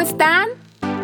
¿cómo están?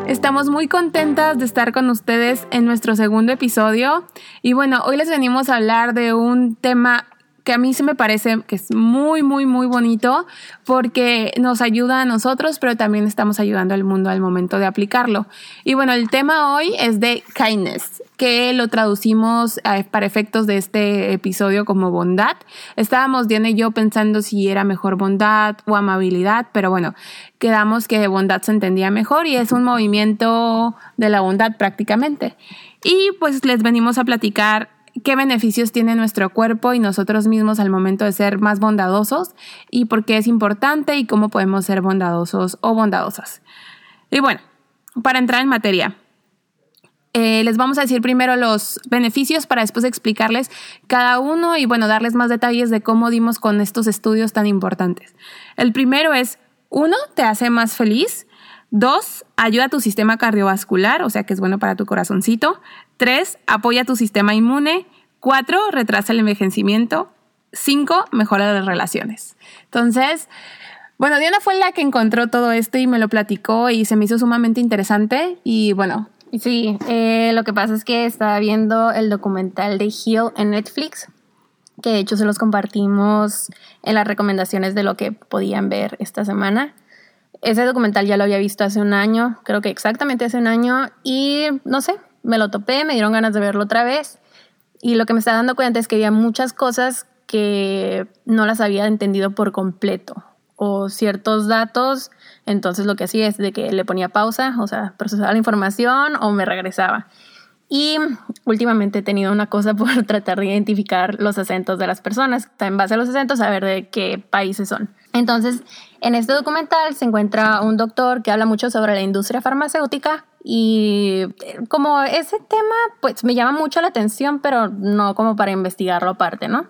Estamos muy contentas de estar con ustedes en nuestro segundo episodio y bueno, hoy les venimos a hablar de un tema que a mí se me parece que es muy, muy, muy bonito porque nos ayuda a nosotros, pero también estamos ayudando al mundo al momento de aplicarlo. Y bueno, el tema hoy es de kindness, que lo traducimos eh, para efectos de este episodio como bondad. Estábamos Diana y yo pensando si era mejor bondad o amabilidad, pero bueno, quedamos que bondad se entendía mejor y es un movimiento de la bondad prácticamente. Y pues les venimos a platicar qué beneficios tiene nuestro cuerpo y nosotros mismos al momento de ser más bondadosos y por qué es importante y cómo podemos ser bondadosos o bondadosas. Y bueno, para entrar en materia, eh, les vamos a decir primero los beneficios para después explicarles cada uno y bueno, darles más detalles de cómo dimos con estos estudios tan importantes. El primero es, uno, te hace más feliz. Dos, ayuda a tu sistema cardiovascular, o sea que es bueno para tu corazoncito. Tres, apoya tu sistema inmune. Cuatro, retrasa el envejecimiento. Cinco, mejora las relaciones. Entonces, bueno, Diana fue la que encontró todo esto y me lo platicó y se me hizo sumamente interesante. Y bueno. Sí, eh, lo que pasa es que estaba viendo el documental de Heal en Netflix, que de hecho se los compartimos en las recomendaciones de lo que podían ver esta semana. Ese documental ya lo había visto hace un año, creo que exactamente hace un año, y no sé, me lo topé, me dieron ganas de verlo otra vez. Y lo que me estaba dando cuenta es que había muchas cosas que no las había entendido por completo o ciertos datos, entonces lo que hacía es de que le ponía pausa, o sea, procesaba la información o me regresaba. Y últimamente he tenido una cosa por tratar de identificar los acentos de las personas, en base a los acentos, saber de qué países son. Entonces, en este documental se encuentra un doctor que habla mucho sobre la industria farmacéutica y eh, como ese tema, pues me llama mucho la atención, pero no como para investigarlo aparte, ¿no?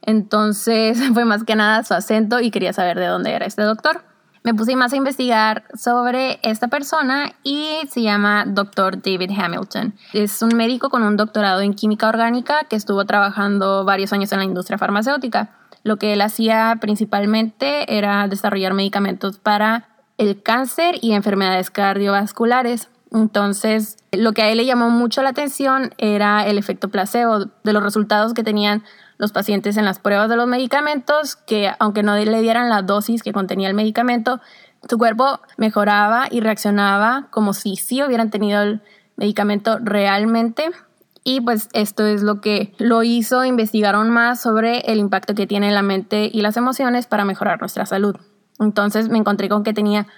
Entonces fue más que nada su acento y quería saber de dónde era este doctor me puse más a investigar sobre esta persona y se llama Dr. David Hamilton. Es un médico con un doctorado en química orgánica que estuvo trabajando varios años en la industria farmacéutica. Lo que él hacía principalmente era desarrollar medicamentos para el cáncer y enfermedades cardiovasculares. Entonces, lo que a él le llamó mucho la atención era el efecto placebo de los resultados que tenían los pacientes en las pruebas de los medicamentos que aunque no le dieran la dosis que contenía el medicamento, su cuerpo mejoraba y reaccionaba como si sí hubieran tenido el medicamento realmente. Y pues esto es lo que lo hizo, investigaron más sobre el impacto que tiene la mente y las emociones para mejorar nuestra salud. Entonces me encontré con que tenía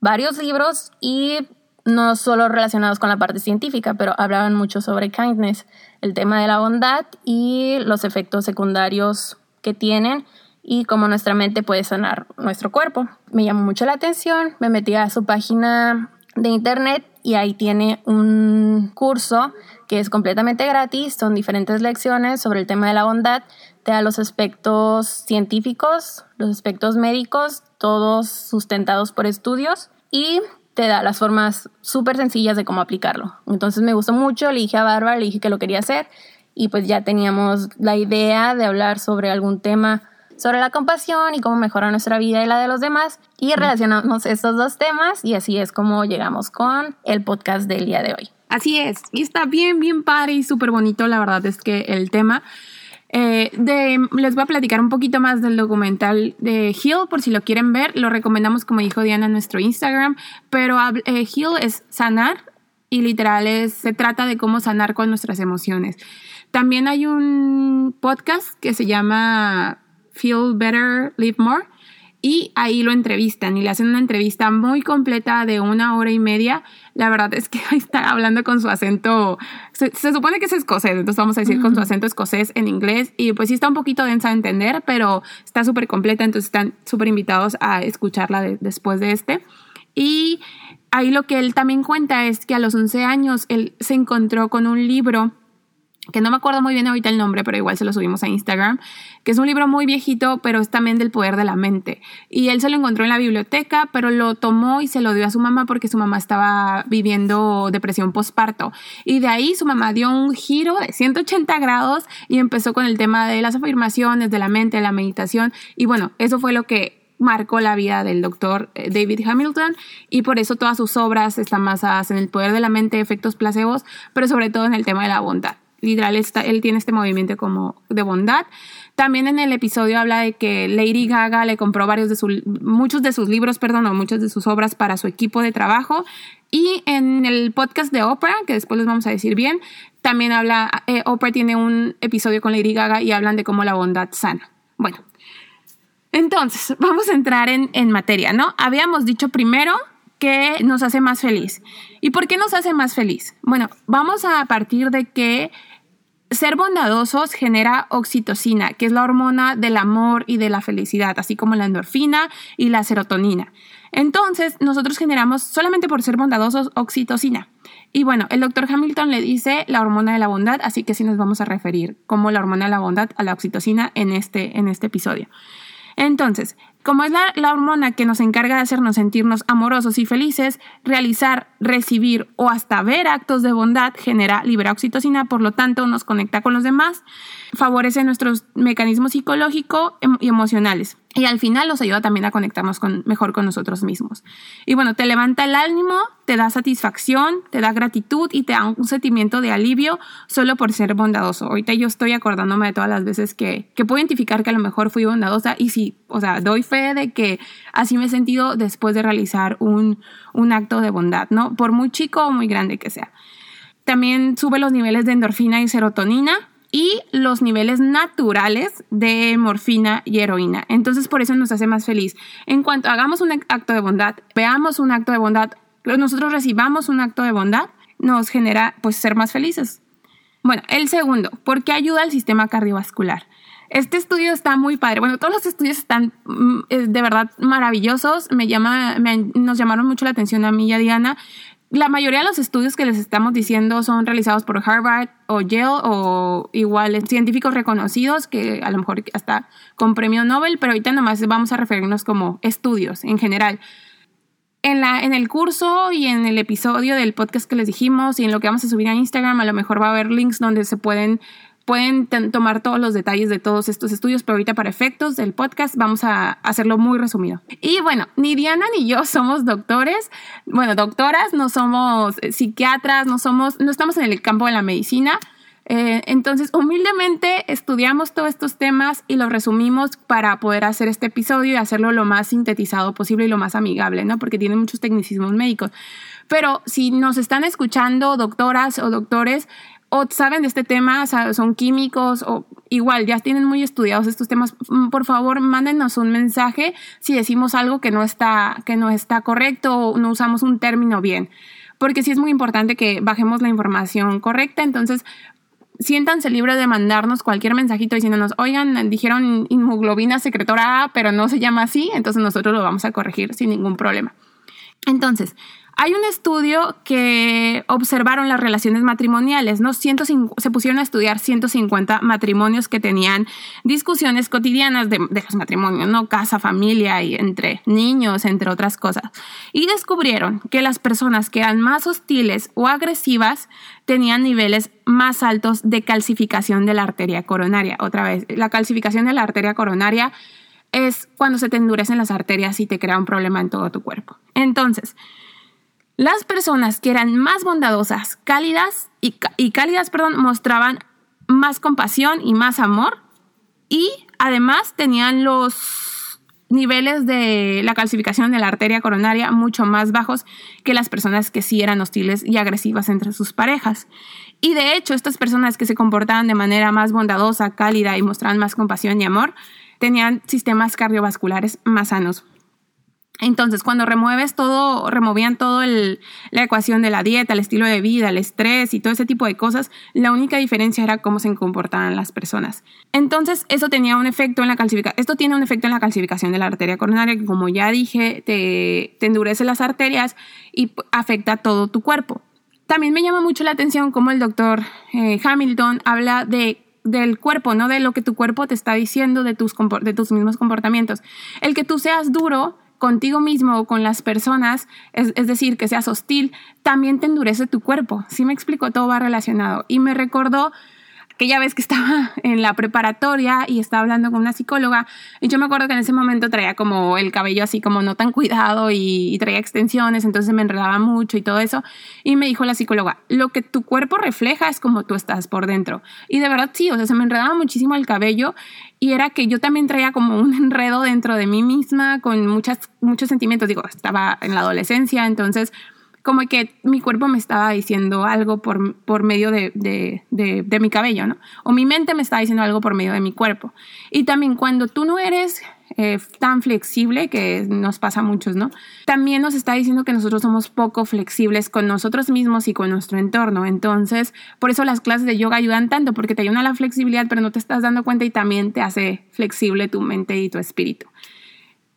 varios libros y no solo relacionados con la parte científica, pero hablaban mucho sobre kindness, el tema de la bondad y los efectos secundarios que tienen y cómo nuestra mente puede sanar nuestro cuerpo. Me llamó mucho la atención, me metí a su página de internet y ahí tiene un curso que es completamente gratis, son diferentes lecciones sobre el tema de la bondad, te da los aspectos científicos, los aspectos médicos, todos sustentados por estudios y te da las formas súper sencillas de cómo aplicarlo. Entonces me gustó mucho, le dije a Bárbara, le dije que lo quería hacer y pues ya teníamos la idea de hablar sobre algún tema sobre la compasión y cómo mejorar nuestra vida y la de los demás y relacionamos estos dos temas y así es como llegamos con el podcast del día de hoy. Así es, y está bien, bien padre y súper bonito, la verdad es que el tema eh, de, les voy a platicar un poquito más del documental de Heal, por si lo quieren ver. Lo recomendamos, como dijo Diana, en nuestro Instagram. Pero eh, Heal es sanar y literal es, se trata de cómo sanar con nuestras emociones. También hay un podcast que se llama Feel Better, Live More y ahí lo entrevistan y le hacen una entrevista muy completa de una hora y media. La verdad es que está hablando con su acento, se, supone que es escocés, entonces vamos a decir con su acento escocés en inglés y pues sí está un poquito densa de entender, pero está súper completa, entonces están súper invitados a escucharla después de este. Y ahí lo que él también cuenta es que a los 11 años él se encontró con un libro que no me acuerdo muy bien ahorita el nombre, pero igual se lo subimos a Instagram, que es un libro muy viejito, pero es también del poder de la mente. Y él se lo encontró en la biblioteca, pero lo tomó y se lo dio a su mamá porque su mamá estaba viviendo depresión postparto. Y de ahí su mamá dio un giro de 180 grados y empezó con el tema de las afirmaciones, de la mente, de la meditación. Y bueno, eso fue lo que marcó la vida del doctor eh, David Hamilton y por eso todas sus obras están basadas en el poder de la mente, efectos placebos, pero sobre todo en el tema de la bondad. Literal, él tiene este movimiento como de bondad. También en el episodio habla de que Lady Gaga le compró varios de sus, muchos de sus libros, perdón, o muchas de sus obras para su equipo de trabajo. Y en el podcast de Oprah, que después les vamos a decir bien, también habla, eh, Oprah tiene un episodio con Lady Gaga y hablan de cómo la bondad sana. Bueno, entonces, vamos a entrar en, en materia, ¿no? Habíamos dicho primero que nos hace más feliz. ¿Y por qué nos hace más feliz? Bueno, vamos a partir de que ser bondadosos genera oxitocina, que es la hormona del amor y de la felicidad, así como la endorfina y la serotonina. Entonces, nosotros generamos solamente por ser bondadosos oxitocina. Y bueno, el doctor Hamilton le dice la hormona de la bondad, así que sí nos vamos a referir como la hormona de la bondad a la oxitocina en este, en este episodio. Entonces, como es la, hormona que nos encarga de hacernos sentirnos amorosos y felices, realizar, recibir o hasta ver actos de bondad genera libera oxitocina, por lo tanto nos conecta con los demás, favorece nuestros mecanismos psicológicos em, y emocionales y al final nos ayuda también a conectarnos con, mejor con nosotros mismos. Y bueno, te levanta el ánimo, te da satisfacción, te da gratitud y te da un sentimiento de alivio solo por ser bondadoso. Ahorita yo estoy acordándome de todas las veces que, que puedo identificar que a lo mejor fui bondadosa y sí, o sea, doy fe de que así me he sentido después de realizar un, un acto de bondad, ¿no? Por muy chico o muy grande que sea. También sube los niveles de endorfina y serotonina, y los niveles naturales de morfina y heroína. Entonces por eso nos hace más feliz. En cuanto hagamos un acto de bondad, veamos un acto de bondad, nosotros recibamos un acto de bondad, nos genera pues ser más felices. Bueno, el segundo, ¿por qué ayuda al sistema cardiovascular? Este estudio está muy padre. Bueno, todos los estudios están mm, de verdad maravillosos. Me llama, nos llamaron mucho la atención a mí y a Diana la mayoría de los estudios que les estamos diciendo son realizados por Harvard o Yale o igual científicos reconocidos que a lo mejor hasta con premio Nobel, pero ahorita nomás vamos a referirnos como estudios en general. En, la, en el curso y en el episodio del podcast que les dijimos y en lo que vamos a subir a Instagram, a lo mejor va a haber links donde se pueden pueden tomar todos los detalles de todos estos estudios, pero ahorita para efectos del podcast vamos a hacerlo muy resumido. Y bueno, ni Diana ni yo somos doctores, bueno, doctoras, no somos psiquiatras, no somos, no estamos en el campo de la medicina. Eh, entonces, humildemente estudiamos todos estos temas y los resumimos para poder hacer este episodio y hacerlo lo más sintetizado posible y lo más amigable, ¿no? Porque tiene muchos tecnicismos médicos. Pero si nos están escuchando doctoras o doctores, o saben de este tema, son químicos o igual ya tienen muy estudiados estos temas, mm, por favor mándenos un mensaje si decimos algo que no está, que no está correcto o no usamos un término bien, porque sí es muy importante que bajemos la información correcta, entonces siéntanse libres de mandarnos cualquier mensajito diciéndonos, oigan, dijeron inmuglobina secretora A, pero no se llama así, entonces nosotros lo vamos a corregir sin ningún problema. Entonces, hay un estudio que observaron las relaciones matrimoniales, ¿no? se pusieron a estudiar 150 matrimonios que tenían discusiones cotidianas de, de, los matrimonios, ¿no? Casa, familia y entre niños, entre otras cosas. Y descubrieron que las personas que eran más hostiles o agresivas tenían niveles más altos de calcificación de la arteria coronaria. Otra vez, la calcificación de la arteria coronaria es cuando se te endurecen las arterias y te crea un problema en todo tu cuerpo. Entonces, las personas que eran más bondadosas, cálidas y, cálidas, perdón, mostraban más compasión y más amor y además tenían los niveles de la calcificación de la arteria coronaria mucho más bajos que las personas que sí eran hostiles y agresivas entre sus parejas. Y de hecho, estas personas que se comportaban de manera más bondadosa, cálida y mostraban más compasión y amor, tenían sistemas cardiovasculares más sanos. Entonces, cuando remueves todo, removían todo la ecuación de la dieta, el estilo de vida, el estrés y todo ese tipo de cosas, la única diferencia era cómo se comportaban las personas. Entonces, eso tenía un efecto en la calcificación, esto tiene un efecto en la calcificación de la arteria coronaria, que como ya dije, te, endurece las arterias y afecta todo tu cuerpo. También me llama mucho la atención cómo el doctor eh, Hamilton habla de del cuerpo, no de lo que tu cuerpo te está diciendo de tus, de tus mismos comportamientos. El que tú seas duro contigo mismo o con las personas, es, decir, que seas hostil, también te endurece tu cuerpo. Si me explico, todo va relacionado. Y me recordó aquella vez que estaba en la preparatoria y estaba hablando con una psicóloga, y yo me acuerdo que en ese momento traía como el cabello así como no tan cuidado y, y traía extensiones, entonces me enredaba mucho y todo eso. Y me dijo la psicóloga, lo que tu cuerpo refleja es como tú estás por dentro. Y de verdad sí, o sea, se me enredaba muchísimo el cabello y era que yo también traía como un enredo dentro de mí misma con muchas, muchos sentimientos. Digo, estaba en la adolescencia, entonces como que mi cuerpo me estaba diciendo algo por, por medio de, de, de, mi cabello, ¿no? O mi mente me estaba diciendo algo por medio de mi cuerpo. Y también cuando tú no eres eh, tan flexible, que nos pasa a muchos, ¿no? También nos está diciendo que nosotros somos poco flexibles con nosotros mismos y con nuestro entorno. Entonces, por eso las clases de yoga ayudan tanto, porque te ayudan a la flexibilidad, pero no te estás dando cuenta y también te hace flexible tu mente y tu espíritu.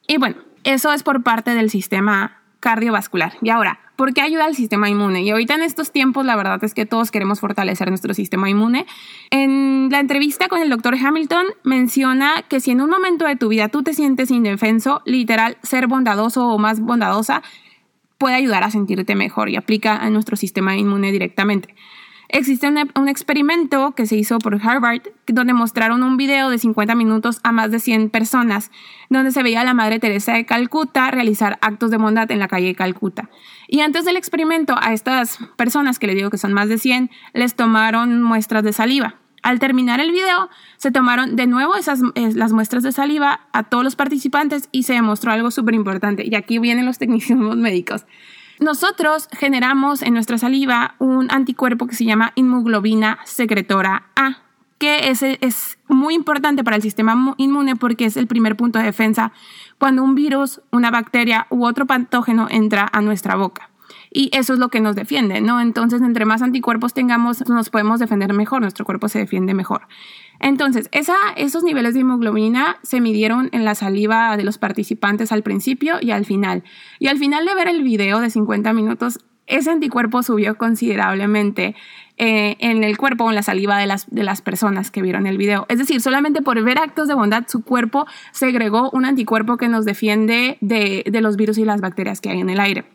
Y bueno, eso es por parte del sistema cardiovascular. Y ahora, ¿por qué ayuda al sistema inmune? Y ahorita en estos tiempos la verdad es que todos queremos fortalecer nuestro sistema inmune. En la entrevista con el doctor Hamilton menciona que si en un momento de tu vida tú te sientes indefenso, literal, ser bondadoso o más bondadosa puede ayudar a sentirte mejor y aplica a nuestro sistema inmune directamente. Existe un, experimento que se hizo por Harvard donde mostraron un video de 50 minutos a más de 100 personas, donde se veía a la Madre Teresa de Calcuta realizar actos de bondad en la calle de Calcuta. Y antes del experimento, a estas personas, que le digo que son más de 100, les tomaron muestras de saliva. Al terminar el video, se tomaron de nuevo esas, las muestras de saliva a todos los participantes y se demostró algo súper importante. Y aquí vienen los tecnicismos médicos. Nosotros generamos en nuestra saliva un anticuerpo que se llama inmunoglobina secretora A, que es, es muy importante para el sistema inmune porque es el primer punto de defensa cuando un virus, una bacteria u otro patógeno entra a nuestra boca. Y eso es lo que nos defiende, ¿no? Entonces, entre más anticuerpos tengamos, nos podemos defender mejor, nuestro cuerpo se defiende mejor. Entonces, esos niveles de hemoglobina se midieron en la saliva de los participantes al principio y al final. Y al final de ver el video de 50 minutos, ese anticuerpo subió considerablemente eh, en el cuerpo o en la saliva de las, de las personas que vieron el video. Es decir, solamente por ver actos de bondad, su cuerpo segregó un anticuerpo que nos defiende de, de los virus y las bacterias que hay en el aire.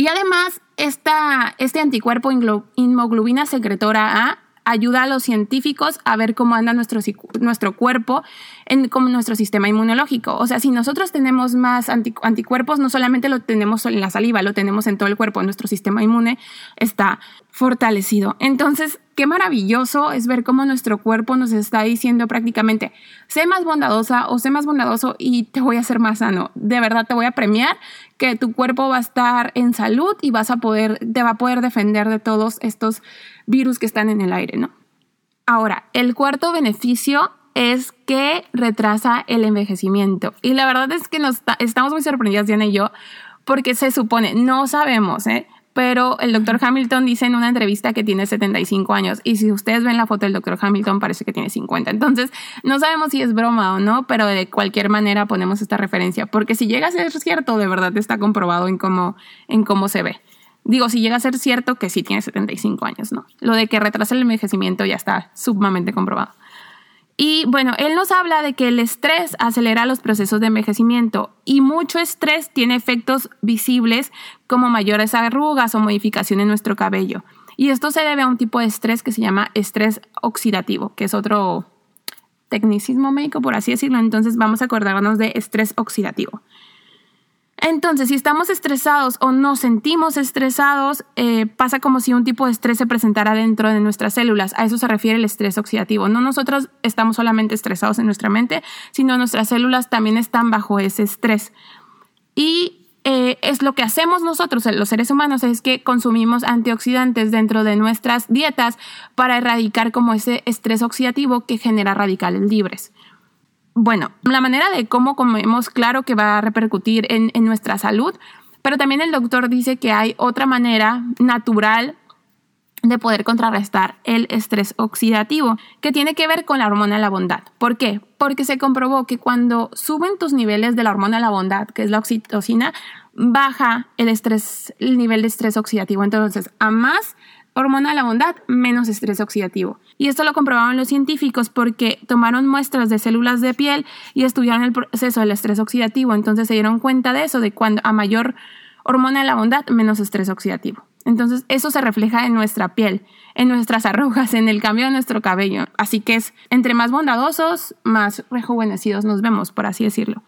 Y además, esta, este anticuerpo inmunoglobina secretora A ayuda a los científicos a ver cómo anda nuestro, nuestro cuerpo en como nuestro sistema inmunológico. O sea, si nosotros tenemos más anticuerpos, no solamente lo tenemos en la saliva, lo tenemos en todo el cuerpo, nuestro sistema inmune está fortalecido. Entonces, qué maravilloso es ver cómo nuestro cuerpo nos está diciendo prácticamente, sé más bondadosa o sé más bondadoso y te voy a hacer más sano. De verdad te voy a premiar que tu cuerpo va a estar en salud y vas a poder, te va a poder defender de todos estos virus que están en el aire, ¿no? Ahora, el cuarto beneficio es que retrasa el envejecimiento. Y la verdad es que nos estamos muy sorprendidas, Diana y yo, porque se supone, no sabemos, ¿eh? pero el doctor Hamilton dice en una entrevista que tiene 75 años y si ustedes ven la foto del doctor Hamilton parece que tiene 50. Entonces, no sabemos si es broma o no, pero de cualquier manera ponemos esta referencia, porque si llega a ser cierto, de verdad está comprobado en cómo, en cómo se ve. Digo, si llega a ser cierto que sí tiene 75 años, ¿no? Lo de que retrasa el envejecimiento ya está sumamente comprobado. Y bueno, él nos habla de que el estrés acelera los procesos de envejecimiento y mucho estrés tiene efectos visibles como mayores arrugas o modificación en nuestro cabello. Y esto se debe a un tipo de estrés que se llama estrés oxidativo, que es otro tecnicismo médico, por así decirlo. Entonces vamos a acordarnos de estrés oxidativo. Entonces, si estamos estresados o nos sentimos estresados, eh, pasa como si un tipo de estrés se presentara dentro de nuestras células. A eso se refiere el estrés oxidativo. No nosotros estamos solamente estresados en nuestra mente, sino nuestras células también están bajo ese estrés. Y eh, es lo que hacemos nosotros, los seres humanos, es que consumimos antioxidantes dentro de nuestras dietas para erradicar como ese estrés oxidativo que genera radicales libres bueno, la manera de cómo comemos, claro que va a repercutir en, nuestra salud, pero también el doctor dice que hay otra manera natural de poder contrarrestar el estrés oxidativo, que tiene que ver con la hormona de la bondad. ¿Por qué? Porque se comprobó que cuando suben tus niveles de la hormona de la bondad, que es la oxitocina, baja el estrés, el nivel de estrés oxidativo. Entonces, a más hormona de la bondad, menos estrés oxidativo. Y esto lo comprobaron los científicos porque tomaron muestras de células de piel y estudiaron el proceso del estrés oxidativo. Entonces se dieron cuenta de eso, de cuando a mayor hormona de la bondad, menos estrés oxidativo. Entonces eso se refleja en nuestra piel, en nuestras arrugas, en el cambio de nuestro cabello. Así que es entre más bondadosos, más rejuvenecidos nos vemos, por así decirlo.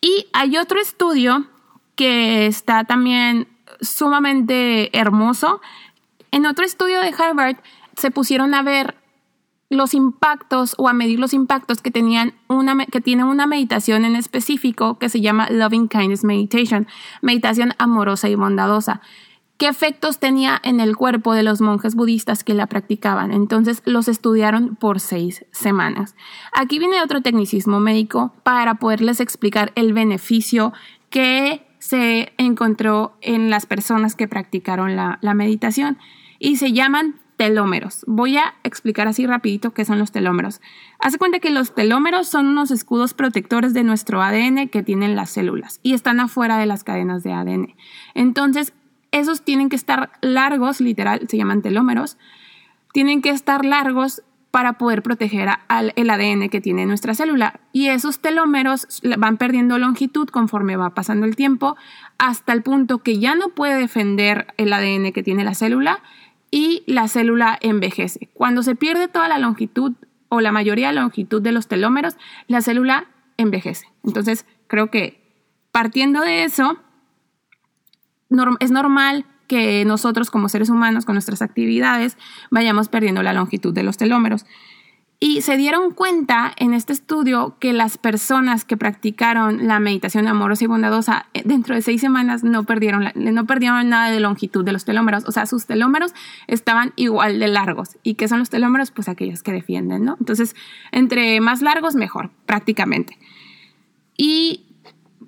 Y hay otro estudio que está también sumamente hermoso. En otro estudio de Harvard se pusieron a ver los impactos o a medir los impactos que tenían una que tiene una meditación en específico que se llama Loving Kindness Meditation, meditación amorosa y bondadosa. ¿Qué efectos tenía en el cuerpo de los monjes budistas que la practicaban? Entonces los estudiaron por seis semanas. Aquí viene otro tecnicismo médico para poderles explicar el beneficio que se encontró en las personas que practicaron la, meditación y se llaman telómeros. Voy a explicar así rapidito qué son los telómeros. Hace cuenta que los telómeros son unos escudos protectores de nuestro ADN que tienen las células y están afuera de las cadenas de ADN. Entonces, esos tienen que estar largos, literal, se llaman telómeros, tienen que estar largos para poder proteger al el ADN que tiene nuestra célula. Y esos telómeros van perdiendo longitud conforme va pasando el tiempo hasta el punto que ya no puede defender el ADN que tiene la célula y la célula envejece. Cuando se pierde toda la longitud o la mayoría de la longitud de los telómeros, la célula envejece. Entonces, creo que partiendo de eso, es normal que nosotros como seres humanos, con nuestras actividades, vayamos perdiendo la longitud de los telómeros. Y se dieron cuenta en este estudio que las personas que practicaron la meditación amorosa y bondadosa eh, dentro de seis semanas no perdieron, no perdieron nada de longitud de los telómeros. O sea, sus telómeros estaban igual de largos. ¿Y qué son los telómeros? Pues aquellos que defienden, ¿no? Entonces, entre más largos, mejor, prácticamente. Y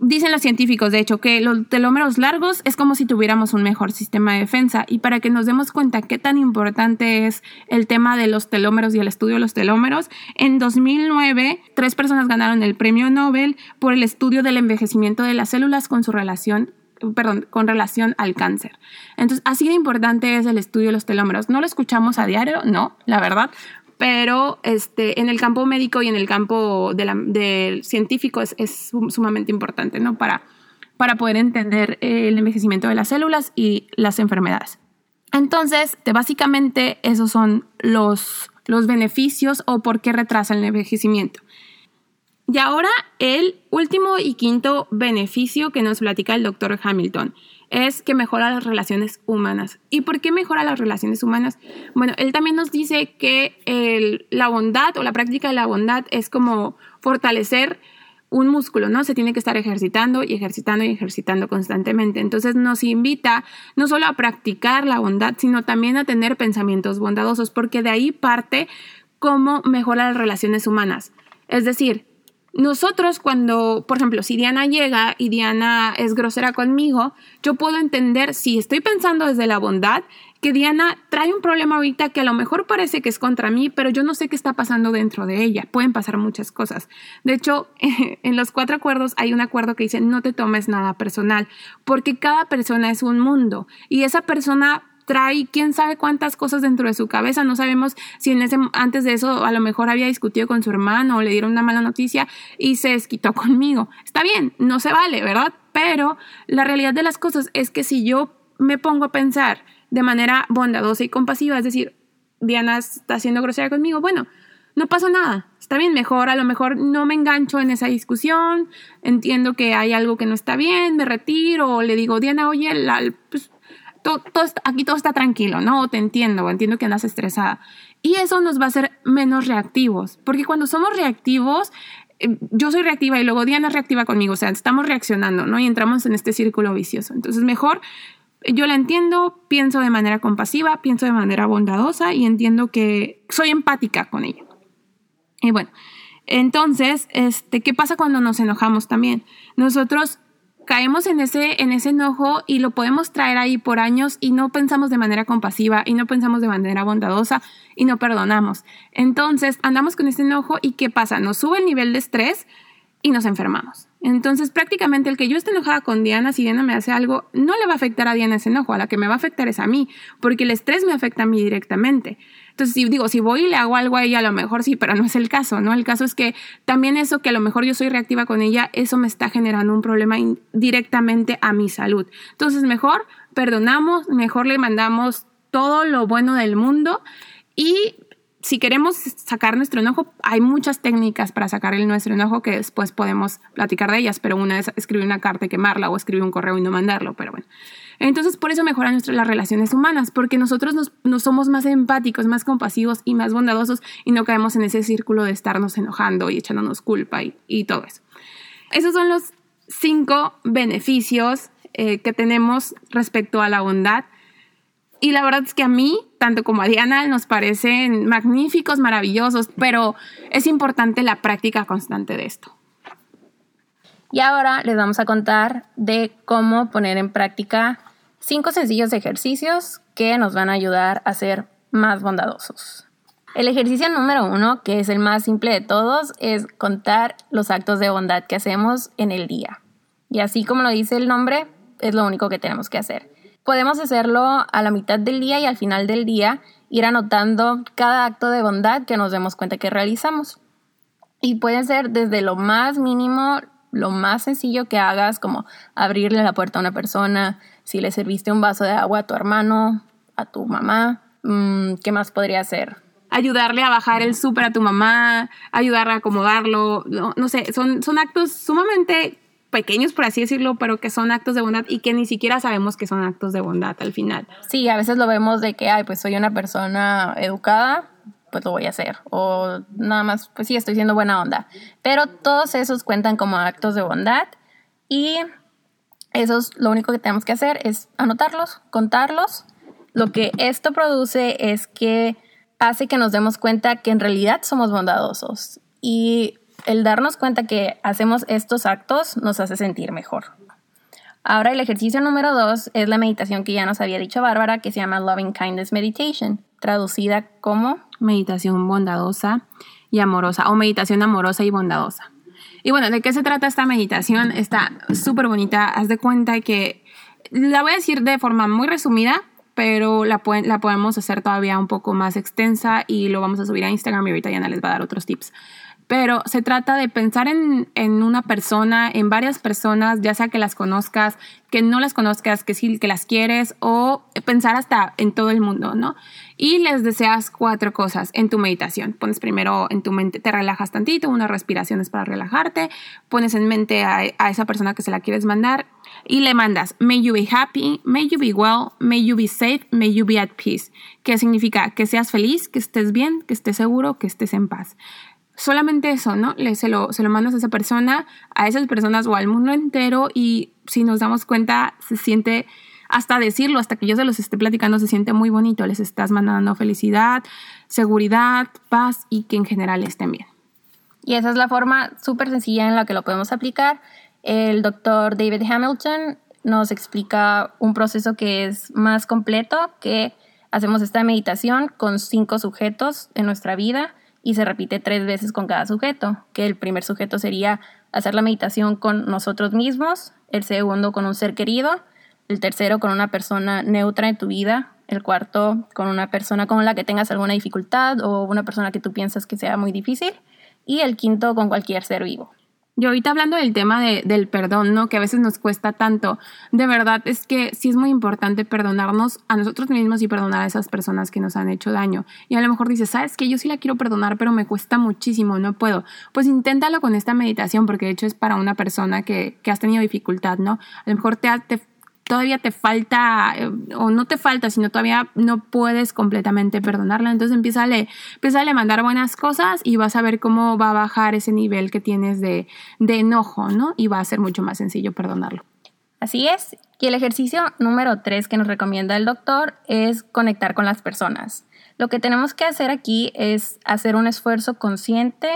dicen los científicos, de hecho, que los telómeros largos es como si tuviéramos un mejor sistema de defensa. Y para que nos demos cuenta qué tan importante es el tema de los telómeros y el estudio de los telómeros, en 2009 tres personas ganaron el premio Nobel por el estudio del envejecimiento de las células con su relación perdón, con relación al cáncer. Entonces, así de importante es el estudio de los telómeros. No lo escuchamos a diario, no, la verdad, pero este, en el campo médico y en el campo del científico es, sumamente importante, ¿no? Para, para poder entender el envejecimiento de las células y las enfermedades. Entonces, básicamente esos son los, los beneficios o por qué retrasa el envejecimiento. Y ahora el último y quinto beneficio que nos platica el doctor Hamilton es que mejora las relaciones humanas. ¿Y por qué mejora las relaciones humanas? Bueno, él también nos dice que la bondad o la práctica de la bondad es como fortalecer un músculo, ¿no? Se tiene que estar ejercitando y ejercitando y ejercitando constantemente. Entonces nos invita no solo a practicar la bondad, sino también a tener pensamientos bondadosos, porque de ahí parte cómo mejora las relaciones humanas. Es decir, nosotros cuando, por ejemplo, si Diana llega y Diana es grosera conmigo, yo puedo entender si estoy pensando desde la bondad que Diana trae un problema ahorita que a lo mejor parece que es contra mí, pero yo no sé qué está pasando dentro de ella. Pueden pasar muchas cosas. De hecho, en los cuatro acuerdos hay un acuerdo que dice no te tomes nada personal, porque cada persona es un mundo y esa persona trae quién sabe cuántas cosas dentro de su cabeza. No sabemos si en ese, antes de eso a lo mejor había discutido con su hermano o le dieron una mala noticia y se desquitó conmigo. Está bien, no se vale, ¿verdad? Pero la realidad de las cosas es que si yo me pongo a pensar de manera bondadosa y compasiva, es decir, Diana está siendo grosera conmigo, bueno, no pasa nada, está bien, mejor, a lo mejor no me engancho en esa discusión, entiendo que hay algo que no está bien, me retiro, o le digo, Diana, oye, la, pues, todo, aquí todo está tranquilo, ¿no? Te entiendo, entiendo que andas estresada. Y eso nos va a hacer menos reactivos, porque cuando somos reactivos, eh, yo soy reactiva y luego Diana es reactiva conmigo, o sea, estamos reaccionando, ¿no? Y entramos en este círculo vicioso. Entonces, mejor yo la entiendo, pienso de manera compasiva, pienso de manera bondadosa y entiendo que soy empática con ella. Y bueno, entonces, este, ¿qué pasa cuando nos enojamos también? Nosotros caemos en ese, en ese enojo y lo podemos traer ahí por años y no pensamos de manera compasiva y no pensamos de manera bondadosa y no perdonamos. Entonces andamos con ese enojo y ¿qué pasa? Nos sube el nivel de estrés y nos enfermamos. Entonces prácticamente el que yo esté enojada con Diana, si Diana me hace algo, no le va a afectar a Diana ese enojo, a la que me va a afectar es a mí, porque el estrés me afecta a mí directamente. Entonces, digo, si voy y le hago algo a ella, a lo mejor sí, pero no es el caso, ¿no? El caso es que también eso que a lo mejor yo soy reactiva con ella, eso me está generando un problema directamente a mi salud. Entonces, mejor perdonamos, mejor le mandamos todo lo bueno del mundo y si queremos sacar nuestro enojo, hay muchas técnicas para sacar el nuestro enojo que después podemos platicar de ellas, pero una es escribir una carta y quemarla o escribir un correo y no mandarlo, pero bueno. Entonces, por eso mejoran nuestras, las relaciones humanas, porque nosotros nos, somos más empáticos, más compasivos y más bondadosos y no caemos en ese círculo de estarnos enojando y echándonos culpa y, todo eso. Esos son los cinco beneficios eh, que tenemos respecto a la bondad. Y la verdad es que a mí, tanto como a Diana, nos parecen magníficos, maravillosos, pero es importante la práctica constante de esto. Y ahora les vamos a contar de cómo poner en práctica cinco sencillos ejercicios que nos van a ayudar a ser más bondadosos. El ejercicio número uno, que es el más simple de todos, es contar los actos de bondad que hacemos en el día. Y así como lo dice el nombre, es lo único que tenemos que hacer. Podemos hacerlo a la mitad del día y al final del día, ir anotando cada acto de bondad que nos demos cuenta que realizamos. Y puede ser desde lo más mínimo, lo más sencillo que hagas, como abrirle la puerta a una persona, si le serviste un vaso de agua a tu hermano, a tu mamá, mm, ¿qué más podría ser? Ayudarle a bajar el súper a tu mamá, ayudarle a acomodarlo, no, no sé, son, son actos sumamente pequeños, por así decirlo, pero que son actos de bondad y que ni siquiera sabemos que son actos de bondad al final. Sí, a veces lo vemos de que, ay, pues soy una persona educada, pues lo voy a hacer. O nada más, pues sí, estoy siendo buena onda. Pero todos esos cuentan como actos de bondad y esos lo único que tenemos que hacer es anotarlos, contarlos. Lo que esto produce es que hace que nos demos cuenta que en realidad somos bondadosos. Y el darnos cuenta que hacemos estos actos nos hace sentir mejor. Ahora el ejercicio número dos es la meditación que ya nos había dicho Bárbara, que se llama Loving Kindness Meditation, traducida como meditación bondadosa y amorosa o meditación amorosa y bondadosa. Y bueno, ¿de qué se trata esta meditación? Está súper bonita. Haz de cuenta que la voy a decir de forma muy resumida, pero la, la podemos hacer todavía un poco más extensa y lo vamos a subir a Instagram y ahorita ya les va a dar otros tips pero se trata de pensar en, una persona, en varias personas, ya sea que las conozcas, que no las conozcas, que sí, que las quieres, o pensar hasta en todo el mundo, ¿no? Y les deseas cuatro cosas en tu meditación. Pones primero en tu mente, te relajas tantito, unas respiraciones para relajarte, pones en mente a, a esa persona que se la quieres mandar y le mandas, may you be happy, may you be well, may you be safe, may you be at peace, que significa que seas feliz, que estés bien, que estés seguro, que estés en paz solamente eso, ¿no? Se, lo, se lo mandas a esa persona, a esas personas o al mundo entero y si nos damos cuenta se siente, hasta decirlo, hasta que yo se los esté platicando, se siente muy bonito. Les estás mandando felicidad, seguridad, paz y que en general estén bien. Y esa es la forma súper sencilla en la que lo podemos aplicar. El doctor David Hamilton nos explica un proceso que es más completo, que hacemos esta meditación con cinco sujetos en nuestra vida y se repite tres veces con cada sujeto, que el primer sujeto sería hacer la meditación con nosotros mismos, el segundo con un ser querido, el tercero con una persona neutra en tu vida, el cuarto con una persona con la que tengas alguna dificultad o una persona que tú piensas que sea muy difícil y el quinto con cualquier ser vivo. Y ahorita hablando del tema del perdón, ¿no? Que a veces nos cuesta tanto. De verdad es que sí es muy importante perdonarnos a nosotros mismos y perdonar a esas personas que nos han hecho daño. Y a lo mejor dices, sabes que yo sí la quiero perdonar, pero me cuesta muchísimo, no puedo. Pues inténtalo con esta meditación, porque de hecho es para una persona que, que has tenido dificultad, ¿no? A lo mejor te, te todavía te falta, eh, o no te falta, sino todavía no puedes completamente perdonarla. Entonces empieza a mandar buenas cosas y vas a ver cómo va a bajar ese nivel que tienes de, de enojo, ¿no? Y va a ser mucho más sencillo perdonarlo. Así es. Y el ejercicio número tres que nos recomienda el doctor es conectar con las personas. Lo que tenemos que hacer aquí es hacer un esfuerzo consciente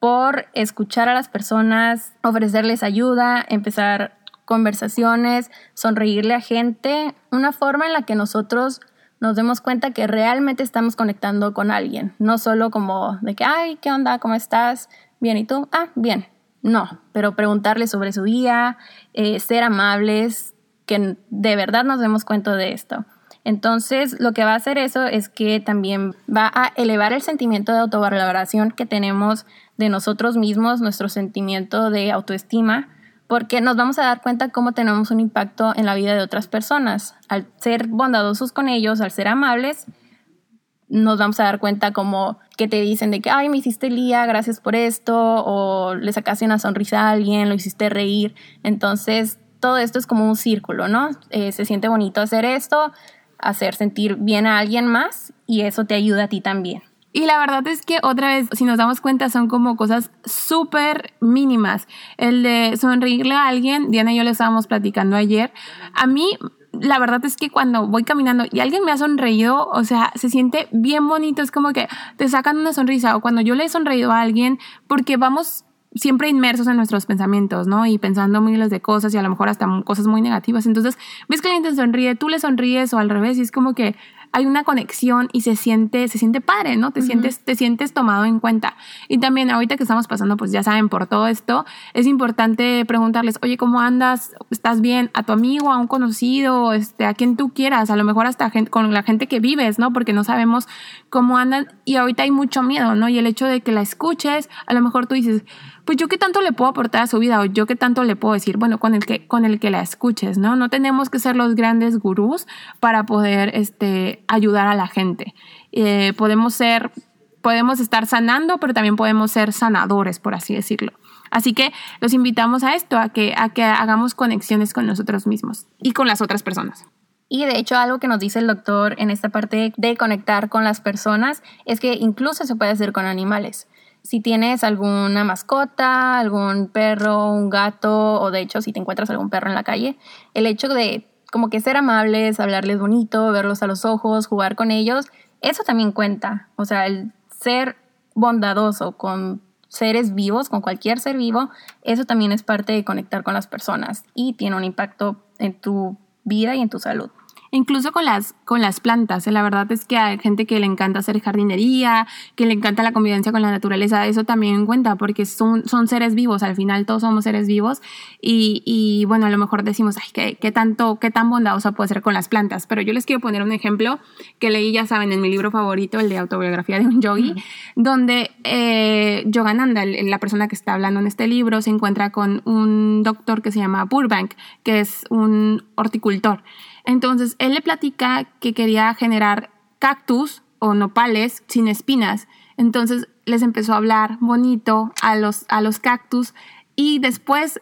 por escuchar a las personas, ofrecerles ayuda, empezar conversaciones, sonreírle a gente, una forma en la que nosotros nos demos cuenta que realmente estamos conectando con alguien, no solo como de que, ay, ¿qué onda? ¿Cómo estás? Bien, ¿y tú? Ah, bien. No, pero preguntarle sobre su día, eh, ser amables, que de verdad nos demos cuenta de esto. Entonces, lo que va a hacer eso es que también va a elevar el sentimiento de autovaloración que tenemos de nosotros mismos, nuestro sentimiento de autoestima, porque nos vamos a dar cuenta cómo tenemos un impacto en la vida de otras personas. Al ser bondadosos con ellos, al ser amables, nos vamos a dar cuenta como que te dicen de que, ay, me hiciste el día, gracias por esto, o le sacaste una sonrisa a alguien, lo hiciste reír. Entonces, todo esto es como un círculo, ¿no? Eh, se siente bonito hacer esto, hacer sentir bien a alguien más y eso te ayuda a ti también. Y la verdad es que otra vez, si nos damos cuenta, son como cosas súper mínimas. El de sonreírle a alguien, Diana y yo le estábamos platicando ayer. A mí, la verdad es que cuando voy caminando y alguien me ha sonreído, o sea, se siente bien bonito. Es como que te sacan una sonrisa. O cuando yo le he sonreído a alguien, porque vamos siempre inmersos en nuestros pensamientos, ¿no? Y pensando miles de cosas y a lo mejor hasta cosas muy negativas. Entonces, ves que alguien te sonríe, tú le sonríes o al revés y es como que hay una conexión y se siente, se siente padre, ¿no? Te, sientes, te sientes tomado en cuenta. Y también ahorita que estamos pasando, pues ya saben, por todo esto, es importante preguntarles, oye, ¿cómo andas? ¿Estás bien? A tu amigo, a un conocido, este, a quien tú quieras, a lo mejor hasta con la gente que vives, ¿no? Porque no sabemos cómo andan y ahorita hay mucho miedo, ¿no? Y el hecho de que la escuches, a lo mejor tú dices, pues yo qué tanto le puedo aportar a su vida o yo qué tanto le puedo decir, bueno, con el que, con el que la escuches, ¿no? No tenemos que ser los grandes gurús para poder este, ayudar a la gente. Eh, podemos ser, podemos estar sanando, pero también podemos ser sanadores, por así decirlo. Así que los invitamos a esto, a que, a que hagamos conexiones con nosotros mismos y con las otras personas. Y de hecho algo que nos dice el doctor en esta parte de conectar con las personas es que incluso se puede hacer con animales si tienes alguna mascota, algún perro, un gato, o de hecho si te encuentras algún perro en la calle, el hecho de como que ser amables, hablarles bonito, verlos a los ojos, jugar con ellos, eso también cuenta. O sea, el ser bondadoso con seres vivos, con cualquier ser vivo, eso también es parte de conectar con las personas y tiene un impacto en tu vida y en tu salud. Incluso con las, con las plantas. La verdad es que hay gente que le encanta hacer jardinería, que le encanta la convivencia con la naturaleza. Eso también cuenta porque son, son seres vivos. Al final todos somos seres vivos. Y, y bueno, a lo mejor decimos, ay, ¿qué, ¿qué, tanto, qué tan bondadosa puede ser con las plantas. Pero yo les quiero poner un ejemplo que leí, ya saben, en mi libro favorito, el de autobiografía de un yogi, donde eh, Yogananda, la persona que está hablando en este libro, se encuentra con un doctor que se llama Burbank, que es un horticultor. Entonces, él le platica que quería generar cactus o nopales sin espinas. Entonces, les empezó a hablar bonito a los, a los cactus y después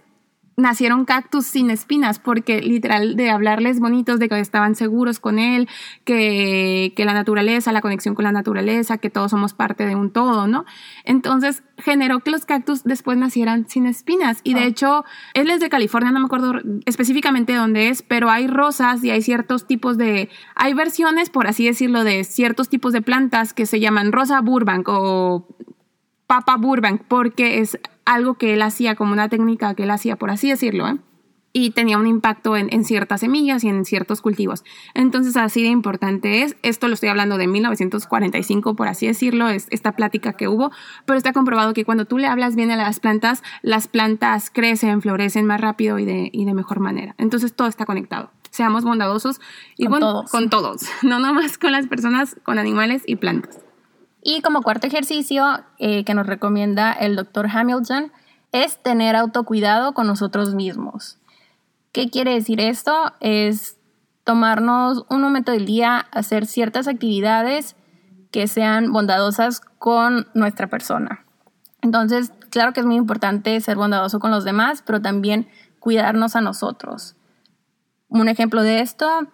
nacieron cactus sin espinas, porque literal de hablarles bonitos, de que estaban seguros con él, que, que, la naturaleza, la conexión con la naturaleza, que todos somos parte de un todo, ¿no? Entonces generó que los cactus después nacieran sin espinas. Y de ah. hecho, él es de California, no me acuerdo específicamente dónde es, pero hay rosas y hay ciertos tipos de, hay versiones, por así decirlo, de ciertos tipos de plantas que se llaman rosa Burbank o Papa Burbank, porque es algo que él hacía como una técnica que él hacía, por así decirlo, ¿eh? y tenía un impacto en, ciertas semillas y en ciertos cultivos. Entonces, así de importante es, esto lo estoy hablando de 1945, por así decirlo, es esta plática que hubo, pero está comprobado que cuando tú le hablas bien a las plantas, las plantas crecen, florecen más rápido y de, y de mejor manera. Entonces, todo está conectado. Seamos bondadosos y con, todos. con todos, no nomás con las personas, con animales y plantas. Y como cuarto ejercicio eh, que nos recomienda el doctor Hamilton es tener autocuidado con nosotros mismos. ¿Qué quiere decir esto? Es tomarnos un momento del día, hacer ciertas actividades que sean bondadosas con nuestra persona. Entonces, claro que es muy importante ser bondadoso con los demás, pero también cuidarnos a nosotros. Un ejemplo de esto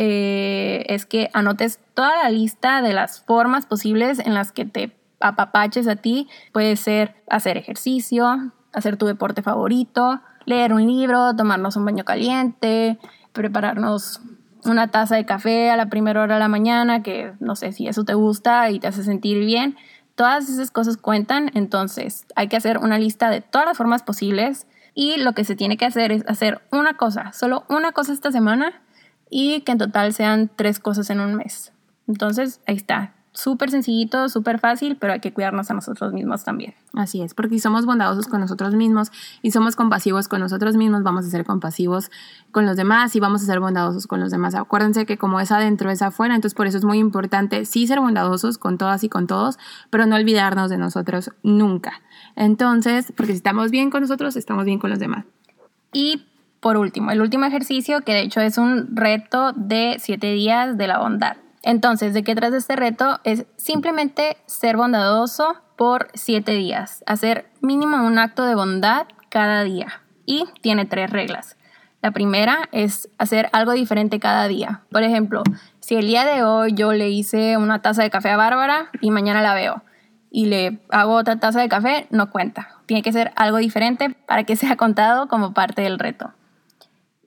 eh, es que anotes toda la lista de las formas posibles en las que te apapaches a ti. Puede ser hacer ejercicio, hacer tu deporte favorito, leer un libro, tomarnos un baño caliente, prepararnos una taza de café a la primera hora de la mañana, que no sé si eso te gusta y te hace sentir bien. Todas esas cosas cuentan, entonces hay que hacer una lista de todas las formas posibles y lo que se tiene que hacer es hacer una cosa, solo una cosa esta semana y que en total sean tres cosas en un mes. Entonces, ahí está. Súper sencillito, súper fácil, pero hay que cuidarnos a nosotros mismos también. Así es, porque si somos bondadosos con nosotros mismos y somos compasivos con nosotros mismos, vamos a ser compasivos con los demás y vamos a ser bondadosos con los demás. Acuérdense que como es adentro, es afuera, entonces por eso es muy importante sí ser bondadosos con todas y con todos, pero no olvidarnos de nosotros nunca. Entonces, porque si estamos bien con nosotros, estamos bien con los demás. Y por último, el último ejercicio, que de hecho es un reto de siete días de la bondad. Entonces, ¿de qué trata este reto? Es simplemente ser bondadoso por siete días, hacer mínimo un acto de bondad cada día. Y tiene tres reglas. La primera es hacer algo diferente cada día. Por ejemplo, si el día de hoy yo le hice una taza de café a Bárbara y mañana la veo y le hago otra taza de café, no cuenta. Tiene que ser algo diferente para que sea contado como parte del reto.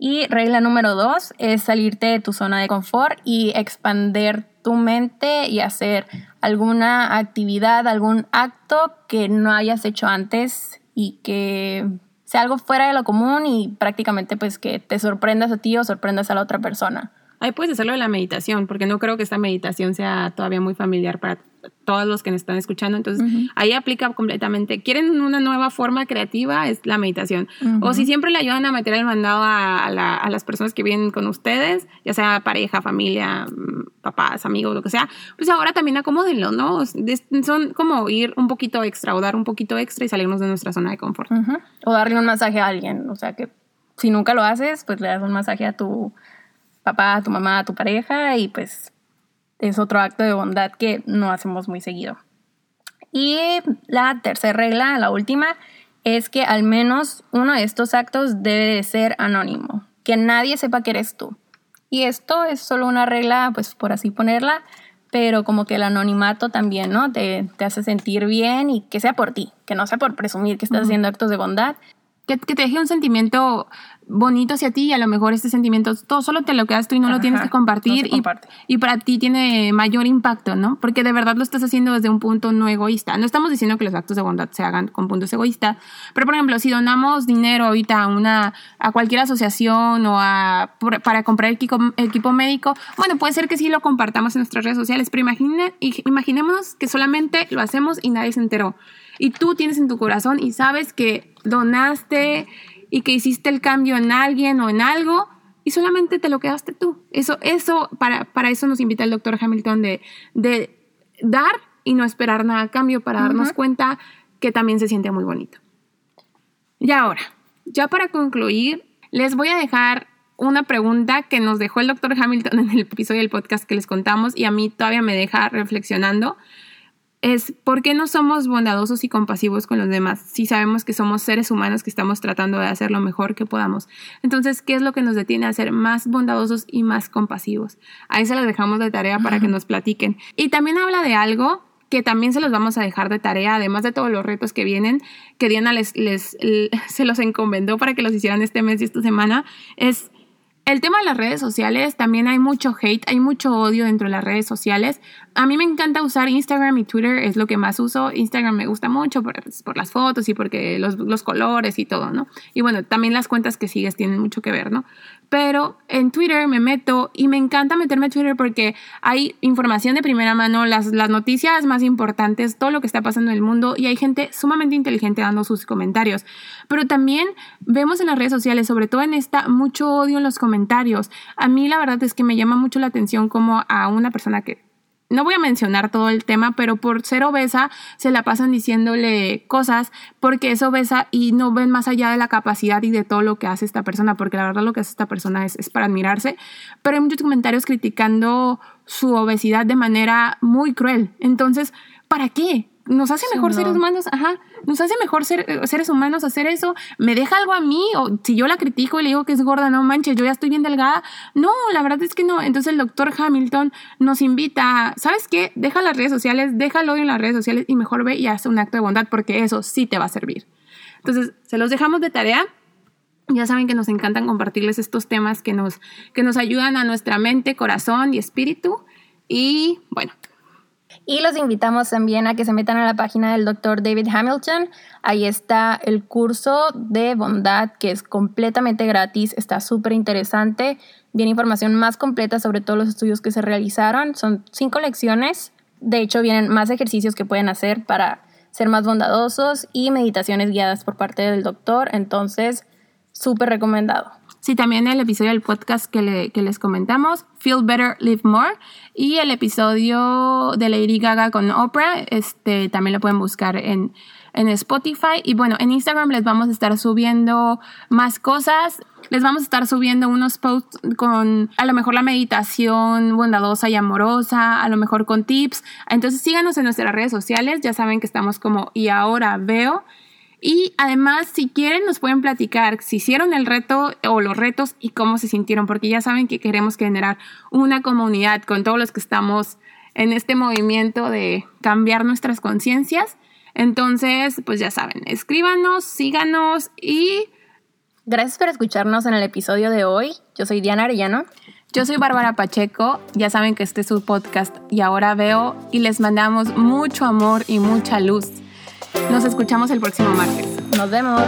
Y regla número dos es salirte de tu zona de confort y expander tu mente y hacer alguna actividad, algún acto que no hayas hecho antes y que sea algo fuera de lo común y prácticamente pues que te sorprendas a ti o sorprendas a la otra persona. Ahí puedes hacerlo de la meditación, porque no creo que esta meditación sea todavía muy familiar para todos los que nos están escuchando. Entonces, ahí aplica completamente. ¿Quieren una nueva forma creativa? Es la meditación. O si siempre le ayudan a meter el mandado a, las personas que vienen con ustedes, ya sea pareja, familia, mm, papás, amigos, lo que sea, pues ahora también acomódenlo, ¿no? Son como ir un poquito extra o dar un poquito extra y salirnos de nuestra zona de confort. O darle un masaje a alguien. O sea que si nunca lo haces, pues le das un masaje a tu papá, a tu mamá, a tu pareja y pues es otro acto de bondad que no hacemos muy seguido. Y la tercera regla, la última, es que al menos uno de estos actos debe de ser anónimo, que nadie sepa que eres tú. Y esto es solo una regla, pues por así ponerla, pero como que el anonimato también, ¿no? Te, te hace sentir bien y que sea por ti, que no sea por presumir que estás haciendo actos de bondad. Que, que, te deje un sentimiento bonito hacia ti y a lo mejor este sentimiento todo solo te lo quedas tú y no lo tienes que compartir y, y, para ti tiene mayor impacto, ¿no? Porque de verdad lo estás haciendo desde un punto no egoísta. No estamos diciendo que los actos de bondad se hagan con puntos egoístas, pero por ejemplo, si donamos dinero ahorita a una a cualquier asociación o a para comprar equipo, equipo médico, bueno, puede ser que sí lo compartamos en nuestras redes sociales, pero imagine, imaginemos que solamente lo hacemos y nadie se enteró. Y tú tienes en tu corazón y sabes que donaste y que hiciste el cambio en alguien o en algo y solamente te lo quedaste tú. Eso, eso, para, para eso nos invita el doctor Hamilton de, de dar y no esperar nada a cambio para darnos cuenta que también se siente muy bonito. Y ahora, ya para concluir, les voy a dejar una pregunta que nos dejó el doctor Hamilton en el episodio del podcast que les contamos y a mí todavía me deja reflexionando es ¿por qué no somos bondadosos y compasivos con los demás si sabemos que somos seres humanos que estamos tratando de hacer lo mejor que podamos? Entonces, ¿qué es lo que nos detiene a ser más bondadosos y más compasivos? Ahí se los dejamos de tarea para que nos platiquen. Y también habla de algo que también se los vamos a dejar de tarea, además de todos los retos que vienen, que Diana les, les, se los encomendó para que los hicieran este mes y esta semana, es el tema de las redes sociales, también hay mucho hate, hay mucho odio dentro de las redes sociales. A mí me encanta usar Instagram y Twitter, es lo que más uso. Instagram me gusta mucho por, por las fotos y porque los, los, colores y todo, ¿no? Y bueno, también las cuentas que sigues tienen mucho que ver, ¿no? pero en Twitter me meto y me encanta meterme a Twitter porque hay información de primera mano, las, las noticias más importantes, todo lo que está pasando en el mundo y hay gente sumamente inteligente dando sus comentarios. Pero también vemos en las redes sociales, sobre todo en esta, mucho odio en los comentarios. A mí la verdad es que me llama mucho la atención como a una persona que no voy a mencionar todo el tema, pero por ser obesa se la pasan diciéndole cosas porque es obesa y no ven más allá de la capacidad y de todo lo que hace esta persona, porque la verdad lo que hace esta persona es, es para admirarse, pero hay muchos comentarios criticando su obesidad de manera muy cruel. Entonces, ¿para qué? Nos hace mejor seres humanos, ajá, nos hace mejor ser, eh, seres humanos hacer eso, me deja algo a mí, o si yo la critico y le digo que es gorda, no manches, yo ya estoy bien delgada, no, la verdad es que no, entonces el doctor Hamilton nos invita, ¿sabes qué? Deja las redes sociales, déjalo en las redes sociales y mejor ve y hace un acto de bondad porque eso sí te va a servir. Entonces, se los dejamos de tarea. Ya saben que nos encantan compartirles estos temas que nos, que nos ayudan a nuestra mente, corazón y espíritu. Y bueno, y los invitamos también a que se metan a la página del doctor David Hamilton. Ahí está el curso de bondad que es completamente gratis, está súper interesante. Viene información más completa sobre todos los estudios que se realizaron. Son cinco lecciones. De hecho, vienen más ejercicios que pueden hacer para ser más bondadosos y meditaciones guiadas por parte del doctor. Entonces, súper recomendado. Sí, también el episodio del podcast que, les comentamos, Feel Better, Live More, y el episodio de Lady Gaga con Oprah, este, también lo pueden buscar en, en Spotify. Y bueno, en Instagram les vamos a estar subiendo más cosas. Les vamos a estar subiendo unos posts con a lo mejor la meditación bondadosa y amorosa, a lo mejor con tips. Entonces síganos en nuestras redes sociales. Ya saben que estamos como y ahora veo. Y además, si quieren, nos pueden platicar si hicieron el reto o los retos y cómo se sintieron, porque ya saben que queremos generar una comunidad con todos los que estamos en este movimiento de cambiar nuestras conciencias. Entonces, pues ya saben, escríbanos, síganos y... Gracias por escucharnos en el episodio de hoy. Yo soy Diana Arellano. Yo soy Bárbara Pacheco. Ya saben que este es su podcast y ahora veo y les mandamos mucho amor y mucha luz. Nos escuchamos el próximo martes. Nos vemos.